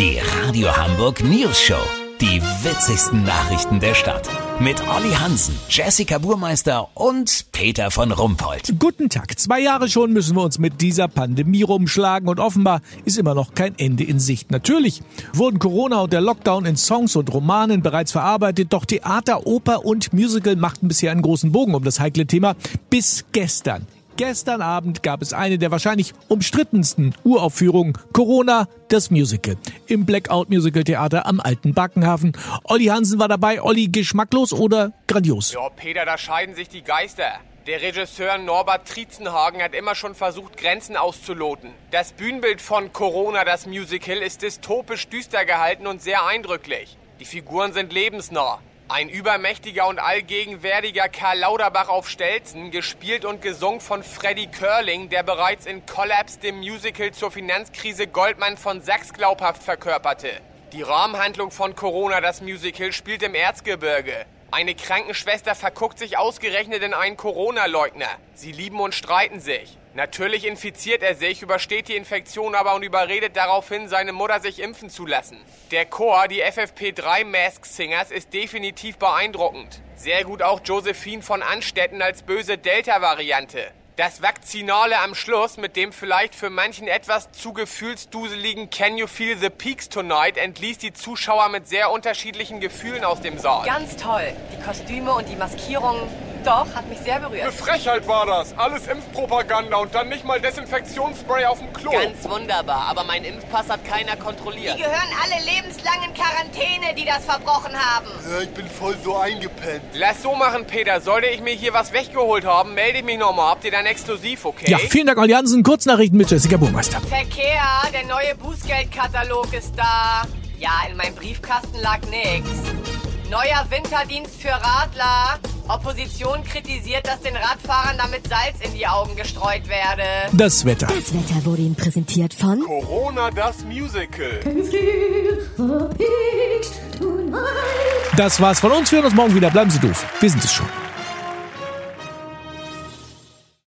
Die Radio Hamburg News Show. Die witzigsten Nachrichten der Stadt. Mit Olli Hansen, Jessica Burmeister und Peter von Rumpold. Guten Tag. Zwei Jahre schon müssen wir uns mit dieser Pandemie rumschlagen und offenbar ist immer noch kein Ende in Sicht. Natürlich wurden Corona und der Lockdown in Songs und Romanen bereits verarbeitet, doch Theater, Oper und Musical machten bisher einen großen Bogen um das heikle Thema. Bis gestern. Gestern Abend gab es eine der wahrscheinlich umstrittensten Uraufführungen Corona, das Musical. Im Blackout Musical Theater am Alten Backenhafen. Olli Hansen war dabei. Olli, geschmacklos oder grandios? Ja, Peter, da scheiden sich die Geister. Der Regisseur Norbert Triezenhagen hat immer schon versucht, Grenzen auszuloten. Das Bühnenbild von Corona, das Musical, ist dystopisch düster gehalten und sehr eindrücklich. Die Figuren sind lebensnah. Ein übermächtiger und allgegenwärtiger Karl Lauterbach auf Stelzen, gespielt und gesungen von Freddy Curling, der bereits in Collapse dem Musical zur Finanzkrise Goldman von Sachs glaubhaft verkörperte. Die Rahmenhandlung von Corona, das Musical, spielt im Erzgebirge. Eine Krankenschwester verguckt sich ausgerechnet in einen Corona-Leugner. Sie lieben und streiten sich. Natürlich infiziert er sich, übersteht die Infektion aber und überredet daraufhin, seine Mutter sich impfen zu lassen. Der Chor, die FFP3 Mask Singers, ist definitiv beeindruckend. Sehr gut auch Josephine von Anstetten als böse Delta-Variante. Das Vakzinale am Schluss mit dem vielleicht für manchen etwas zu gefühlsduseligen Can You Feel the Peaks Tonight entließ die Zuschauer mit sehr unterschiedlichen Gefühlen aus dem Saal. Ganz toll. Die Kostüme und die Maskierungen doch, hat mich sehr berührt. Eine Frechheit war das. Alles Impfpropaganda und dann nicht mal Desinfektionsspray auf dem Klo. Ganz wunderbar, aber mein Impfpass hat keiner kontrolliert. Die gehören alle lebenslang in Quarantäne, die das verbrochen haben. Ja, ich bin voll so eingepennt. Lass so machen, Peter. Sollte ich mir hier was weggeholt haben, melde ich mich nochmal. Habt ihr dann exklusiv, okay? Ja, vielen Dank, Olli Hansen. Kurznachrichten mit Jessica Burmeister. Verkehr, der neue Bußgeldkatalog ist da. Ja, in meinem Briefkasten lag nix. Neuer Winterdienst für Radler. Opposition kritisiert, dass den Radfahrern damit Salz in die Augen gestreut werde. Das Wetter. Das Wetter wurde Ihnen präsentiert von Corona das Musical. Das war's von uns. Wir hören uns morgen wieder. Bleiben Sie doof. Wir sind es schon.